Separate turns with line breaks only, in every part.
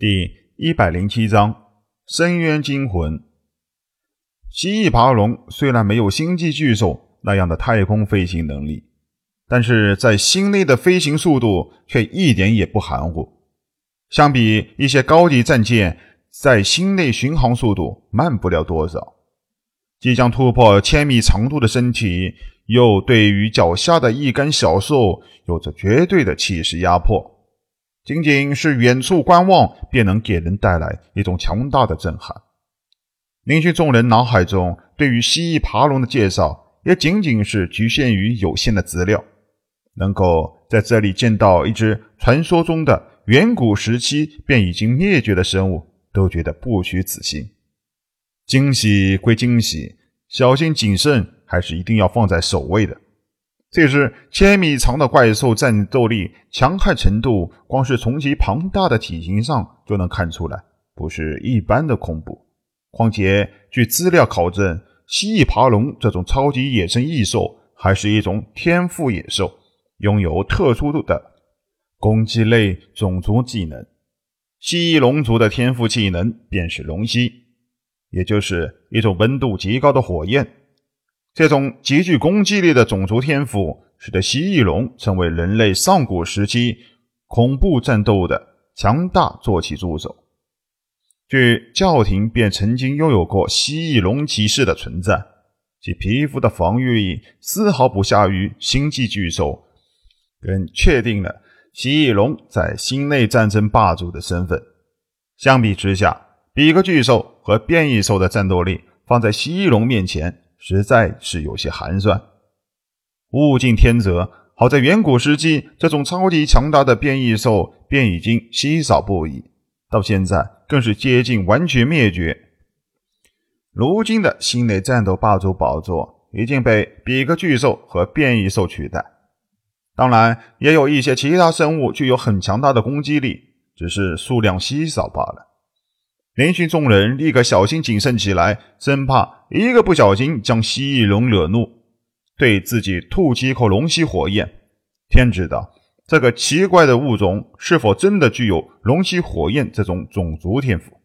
第一百零七章深渊惊魂。蜥蜴爬龙虽然没有星际巨兽那样的太空飞行能力，但是在星内的飞行速度却一点也不含糊。相比一些高级战舰，在星内巡航速度慢不了多少。即将突破千米长度的身体，又对于脚下的一干小兽有着绝对的气势压迫。仅仅是远处观望，便能给人带来一种强大的震撼。林勋众人脑海中对于蜥蜴爬龙的介绍，也仅仅是局限于有限的资料。能够在这里见到一只传说中的远古时期便已经灭绝的生物，都觉得不虚此行。惊喜归惊喜，小心谨慎还是一定要放在首位的。这只千米长的怪兽战斗力强悍程度，光是从其庞大的体型上就能看出来，不是一般的恐怖。况且，据资料考证，蜥蜴爬龙这种超级野生异兽还是一种天赋野兽，拥有特殊的攻击类种族技能。蜥蜴龙族的天赋技能便是龙息，也就是一种温度极高的火焰。这种极具攻击力的种族天赋，使得蜥蜴龙成为人类上古时期恐怖战斗的强大坐骑助手。据教廷便曾经拥有过蜥蜴龙骑士的存在，其皮肤的防御力丝毫不下于星际巨兽，更确定了蜥蜴龙在星内战争霸主的身份。相比之下，比格巨兽和变异兽的战斗力放在蜥蜴龙面前。实在是有些寒酸。物竞天择，好在远古时期，这种超级强大的变异兽便已经稀少不已，到现在更是接近完全灭绝。如今的星内战斗霸主宝座已经被比格巨兽和变异兽取代，当然也有一些其他生物具有很强大的攻击力，只是数量稀少罢了。连续众人立刻小心谨慎起来，生怕一个不小心将蜥蜴龙惹怒，对自己吐几口龙息火焰。天知道，这个奇怪的物种是否真的具有龙息火焰这种种族天赋？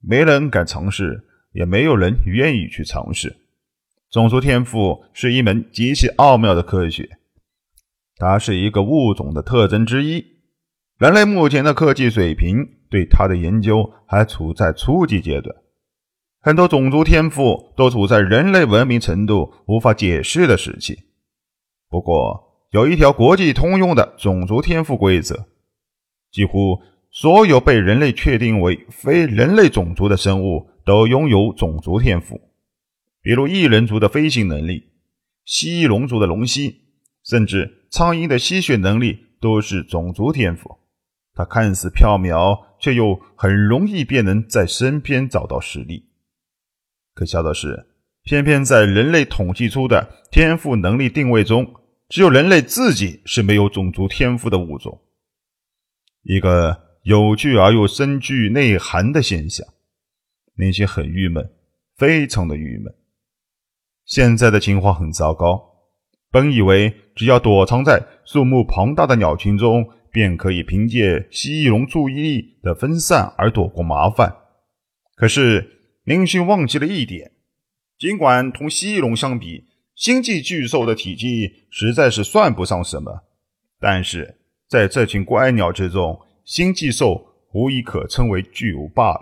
没人敢尝试，也没有人愿意去尝试。种族天赋是一门极其奥妙的科学，它是一个物种的特征之一。人类目前的科技水平。对它的研究还处在初级阶段，很多种族天赋都处在人类文明程度无法解释的时期。不过，有一条国际通用的种族天赋规则：几乎所有被人类确定为非人类种族的生物都拥有种族天赋，比如异人族的飞行能力、蜥蜴龙族的龙息，甚至苍蝇的吸血能力都是种族天赋。它看似缥缈。却又很容易便能在身边找到实力。可笑的是，偏偏在人类统计出的天赋能力定位中，只有人类自己是没有种族天赋的物种。一个有趣而又深具内涵的现象。林夕很郁闷，非常的郁闷。现在的情况很糟糕。本以为只要躲藏在数目庞大的鸟群中。便可以凭借蜥蜴龙注意力的分散而躲过麻烦。可是林勋忘记了一点：尽管同蜥蜴龙相比，星际巨兽的体积实在是算不上什么，但是在这群怪鸟之中，星际兽无疑可称为巨无霸了。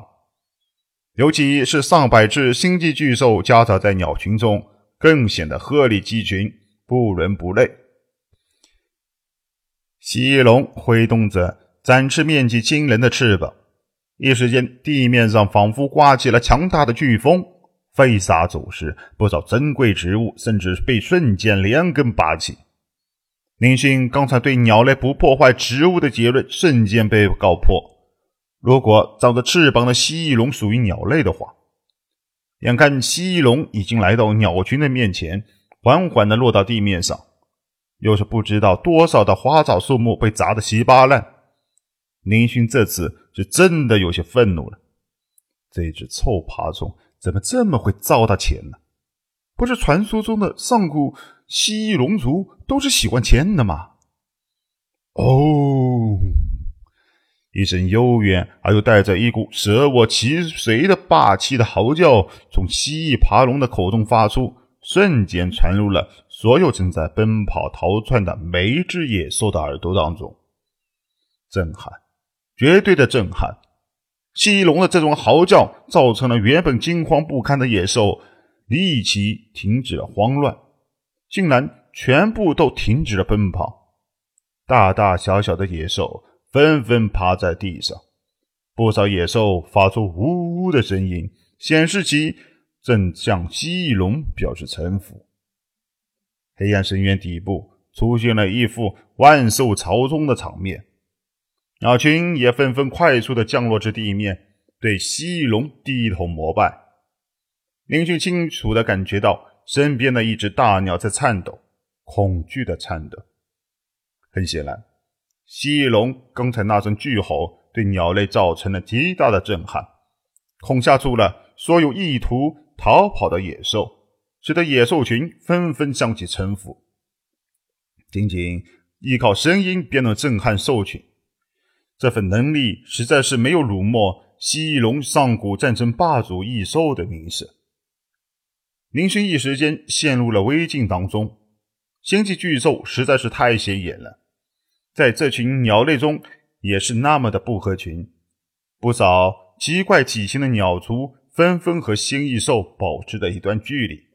尤其是上百只星际巨兽夹杂在鸟群中，更显得鹤立鸡群，不伦不类。蜥蜴龙挥动着展翅面积惊人的翅膀，一时间地面上仿佛刮起了强大的飓风，飞沙走石，不少珍贵植物甚至被瞬间连根拔起。林勋刚才对鸟类不破坏植物的结论瞬间被告破。如果长着翅膀的蜥蜴龙属于鸟类的话，眼看蜥蜴龙已经来到鸟群的面前，缓缓地落到地面上。又是不知道多少的花草树木被砸得稀巴烂，林勋这次是真的有些愤怒了。这只臭爬虫怎么这么会糟蹋钱呢？不是传说中的上古蜥蜴龙族都是喜欢钱的吗？哦，一声悠远而又带着一股舍我其谁的霸气的嚎叫，从蜥蜴爬龙的口中发出，瞬间传入了所有正在奔跑逃窜的每一只野兽的耳朵当中。震撼，绝对的震撼！蜥蜴龙的这种嚎叫，造成了原本惊慌不堪的野兽立即停止了慌乱，竟然全部都停止了奔跑。大大小小的野兽。纷纷趴在地上，不少野兽发出呜呜的声音，显示其正向蜥蜴龙表示臣服。黑暗深渊底部出现了一副万兽朝宗的场面，鸟群也纷纷快速的降落至地面，对蜥蜴龙低头膜拜。林俊清楚的感觉到身边的一只大鸟在颤抖，恐惧的颤抖。很显然。蜥蜴龙刚才那声巨吼，对鸟类造成了极大的震撼，恐吓住了所有意图逃跑的野兽，使得野兽群纷纷向其臣服。仅仅依靠声音便能震撼兽群，这份能力实在是没有辱没蜥蜴龙上古战争霸主异兽的名声。林勋一时间陷入了危境当中，星际巨兽实在是太显眼了。在这群鸟类中，也是那么的不合群。不少奇怪体型的鸟族纷纷和星翼兽保持着一段距离，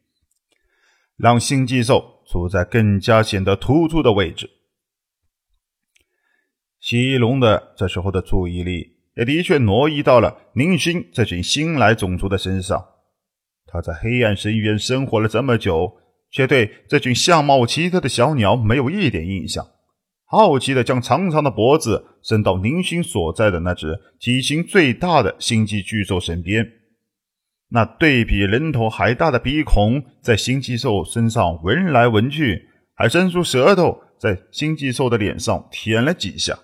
让星际兽处在更加显得突出的位置。蜥蜴龙的这时候的注意力也的确挪移到了宁勋这群新来种族的身上。他在黑暗深渊生活了这么久，却对这群相貌奇特的小鸟没有一点印象。好奇的将长长的脖子伸到宁勋所在的那只体型最大的星际巨兽身边，那对比人头还大的鼻孔在星际兽身上闻来闻去，还伸出舌头在星际兽的脸上舔了几下。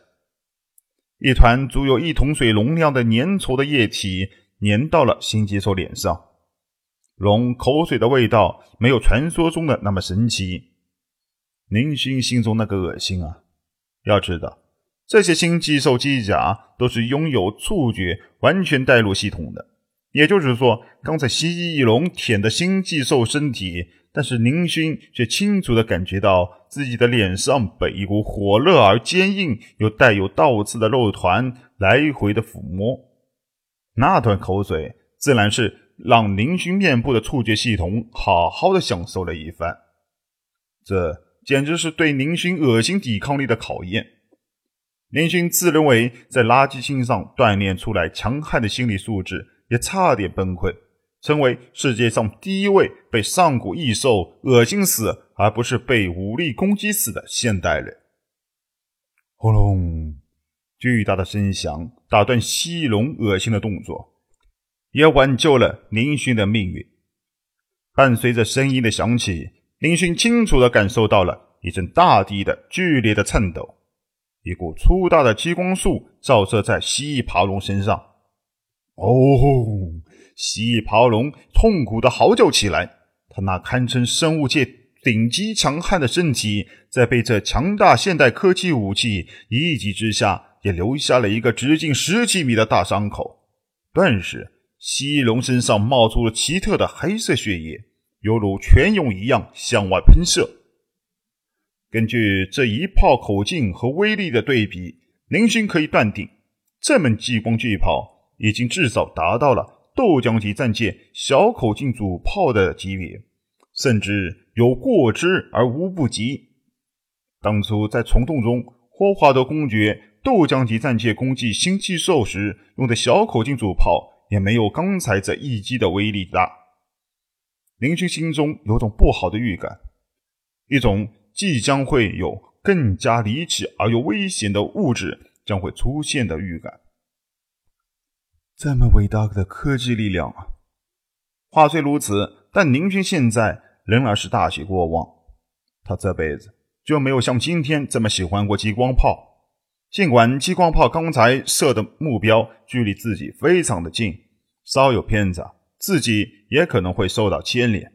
一团足有一桶水容量的粘稠的液体粘到了星际兽脸上，龙口水的味道没有传说中的那么神奇。宁勋心中那个恶心啊！要知道，这些新机兽机甲都是拥有触觉完全带入系统的，也就是说，刚才蜥蜴龙舔的新寄兽身体，但是宁勋却清楚的感觉到自己的脸上被一股火热而坚硬又带有倒刺的肉团来回的抚摸，那段口水自然是让宁勋面部的触觉系统好好的享受了一番，这。简直是对宁勋恶心抵抗力的考验。宁勋自认为在垃圾星上锻炼出来强悍的心理素质，也差点崩溃，成为世界上第一位被上古异兽恶心死，而不是被武力攻击死的现代人。轰隆！巨大的声响打断蜥蜴龙恶心的动作，也挽救了林勋的命运。伴随着声音的响起。林勋清楚地感受到了一阵大地的剧烈的颤抖，一股粗大的激光束照射在蜥蜴爬龙身上。哦，蜥蜴爬龙痛苦地嚎叫起来，他那堪称生物界顶级强悍的身体，在被这强大现代科技武器一击之下，也留下了一个直径十几米的大伤口。顿时，蜥蜴龙身上冒出了奇特的黑色血液。犹如泉涌一样向外喷射。根据这一炮口径和威力的对比，林勋可以断定，这门激光巨炮已经至少达到了豆浆级战舰小口径主炮的级别，甚至有过之而无不及。当初在虫洞中，霍华德公爵豆浆级战舰攻击星气兽时用的小口径主炮，也没有刚才这一击的威力大。林军心中有种不好的预感，一种即将会有更加离奇而又危险的物质将会出现的预感。这么伟大的科技力量啊！话虽如此，但宁勋现在仍然是大喜过望。他这辈子就没有像今天这么喜欢过激光炮，尽管激光炮刚才射的目标距离自己非常的近，稍有偏差。自己也可能会受到牵连。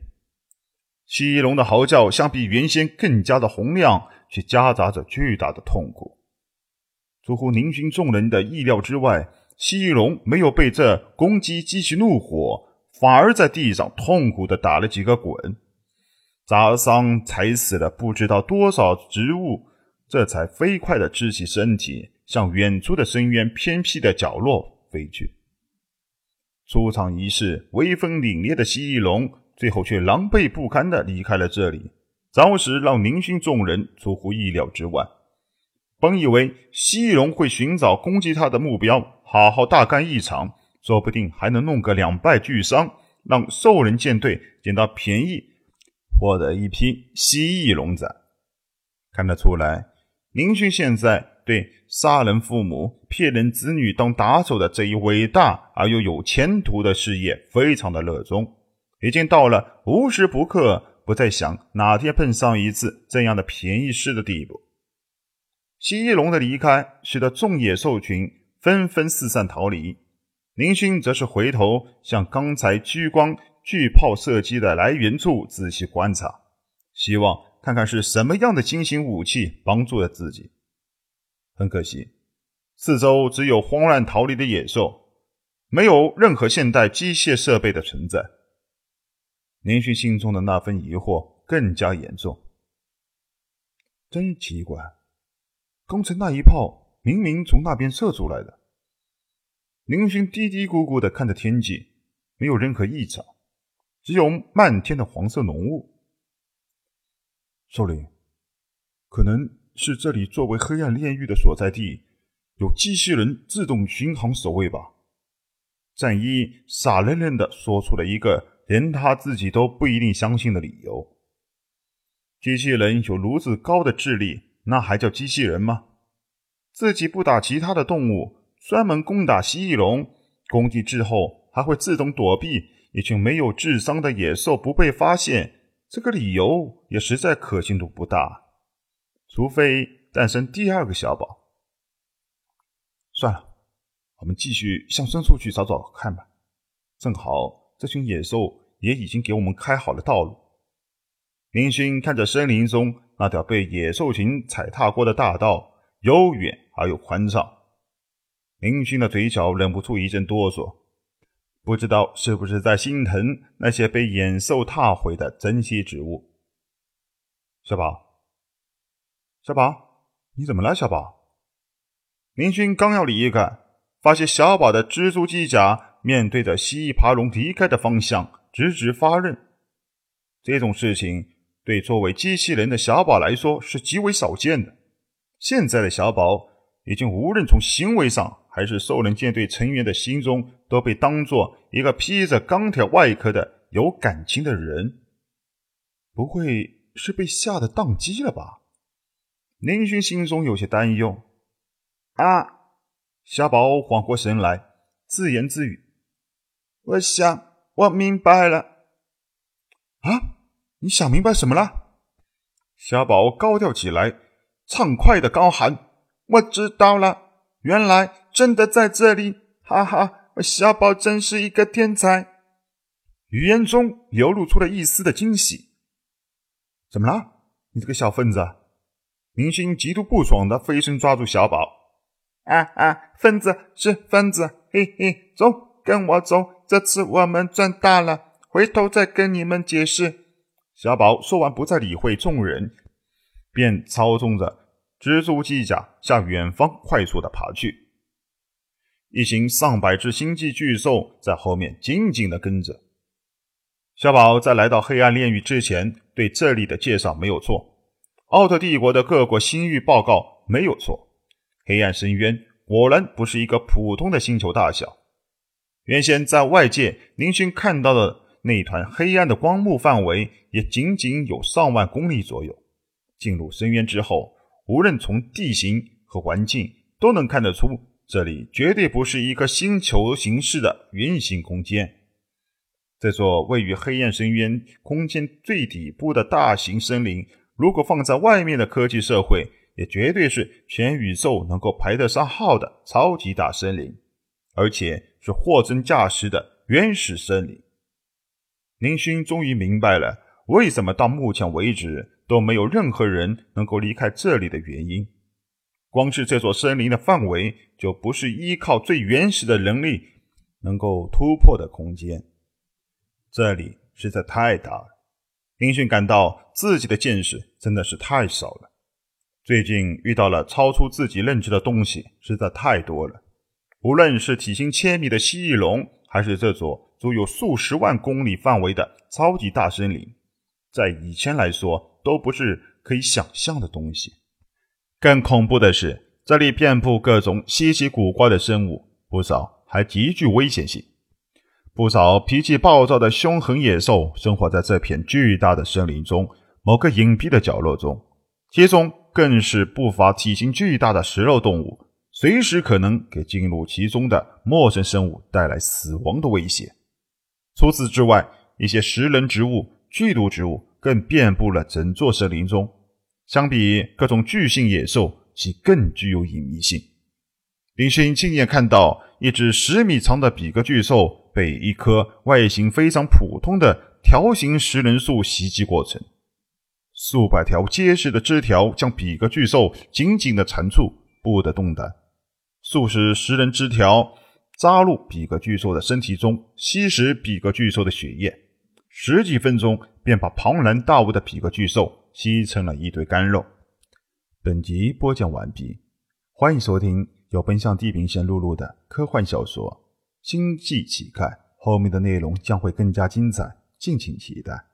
蜥蜴龙的嚎叫相比原先更加的洪亮，却夹杂着巨大的痛苦。出乎宁勋众人的意料之外，蜥蜴龙没有被这攻击激起怒火，反而在地上痛苦的打了几个滚，砸伤踩死了不知道多少植物，这才飞快的支起身体，向远处的深渊偏僻的角落飞去。出场仪式威风凛冽的蜥蜴龙，最后却狼狈不堪的离开了这里，着实让宁勋众人出乎意料之外。本以为蜥蜴龙会寻找攻击他的目标，好好大干一场，说不定还能弄个两败俱伤，让兽人舰队捡到便宜，获得一批蜥蜴龙仔。看得出来，林勋现在对杀人父母、骗人子女当打手的这一伟大而又有前途的事业非常的热衷，已经到了无时不刻不再想哪天碰上一次这样的便宜事的地步。蜥蜴龙的离开，使得众野兽群纷纷四散逃离。林勋则是回头向刚才聚光巨炮射击的来源处仔细观察，希望看看是什么样的新型武器帮助了自己。很可惜，四周只有慌乱逃离的野兽，没有任何现代机械设备的存在。林勋心中的那份疑惑更加严重，真奇怪。刚才那一炮明明从那边射出来的。林勋嘀嘀咕咕的看着天际，没有任何异常，只有漫天的黄色浓雾。首领，可能是这里作为黑暗炼狱的所在地，有机器人自动巡航守卫吧？战一傻愣愣的说出了一个连他自己都不一定相信的理由。机器人有如此高的智力。那还叫机器人吗？自己不打其他的动物，专门攻打蜥蜴龙，攻击之后还会自动躲避，一群没有智商的野兽不被发现，这个理由也实在可信度不大。除非诞生第二个小宝。算了，我们继续向深处去找找看吧。正好这群野兽也已经给我们开好了道路。林勋看着森林中。那条被野兽群踩踏过的大道，悠远而又宽敞。林勋的嘴角忍不住一阵哆嗦，不知道是不是在心疼那些被野兽踏毁的珍稀植物。小宝，小宝，你怎么了？小宝。林勋刚要离开，发现小宝的蜘蛛机甲面对着蜥蜴爬龙离开的方向，直直发愣。这种事情。对作为机器人的小宝来说是极为少见的。现在的小宝已经无论从行为上还是兽人舰队成员的心中，都被当做一个披着钢铁外壳的有感情的人。不会是被吓得宕机了吧？林勋心中有些担忧。啊！小宝缓过神来，自言自语：“我想，我明白了。”啊！你想明白什么了？小宝高调起来，畅快的高喊：“我知道了，原来真的在这里！哈哈，小宝真是一个天才。”语言中流露出了一丝的惊喜。怎么了？你这个小分子！明星极度不爽的飞身抓住小宝。啊啊，分子是分子，嘿嘿，走，跟我走，这次我们赚大了，回头再跟你们解释。小宝说完，不再理会众人，便操纵着蜘蛛机甲向远方快速的爬去。一行上百只星际巨兽在后面紧紧的跟着。小宝在来到黑暗炼狱之前，对这里的介绍没有错。奥特帝国的各国星域报告没有错。黑暗深渊果然不是一个普通的星球大小。原先在外界，林勋看到的。那团黑暗的光幕范围也仅仅有上万公里左右。进入深渊之后，无论从地形和环境，都能看得出这里绝对不是一个星球形式的圆形空间。这座位于黑暗深渊空间最底部的大型森林，如果放在外面的科技社会，也绝对是全宇宙能够排得上号的超级大森林，而且是货真价实的原始森林。林勋终于明白了为什么到目前为止都没有任何人能够离开这里的原因。光是这座森林的范围，就不是依靠最原始的人力能够突破的空间。这里实在太大了，林迅感到自己的见识真的是太少了。最近遇到了超出自己认知的东西实在太多了，无论是体型千米的蜥蜴龙，还是这座足有数十万公里范围的超级大森林，在以前来说都不是可以想象的东西。更恐怖的是，这里遍布各种稀奇古怪的生物，不少还极具危险性。不少脾气暴躁的凶狠野兽生活在这片巨大的森林中某个隐蔽的角落中，其中。更是不乏体型巨大的食肉动物，随时可能给进入其中的陌生生物带来死亡的威胁。除此之外，一些食人植物、剧毒植物更遍布了整座森林中。相比各种巨型野兽，其更具有隐秘性。林勋亲眼看到一只十米长的比格巨兽被一棵外形非常普通的条形食人树袭击过程。数百条结实的枝条将比格巨兽紧紧地缠住，不得动弹。数十食人枝条扎入比格巨兽的身体中，吸食比格巨兽的血液，十几分钟便把庞然大物的匹格巨兽吸成了一堆干肉。本集播讲完毕，欢迎收听由奔向地平线录入的科幻小说《星际乞丐》，后面的内容将会更加精彩，敬请期待。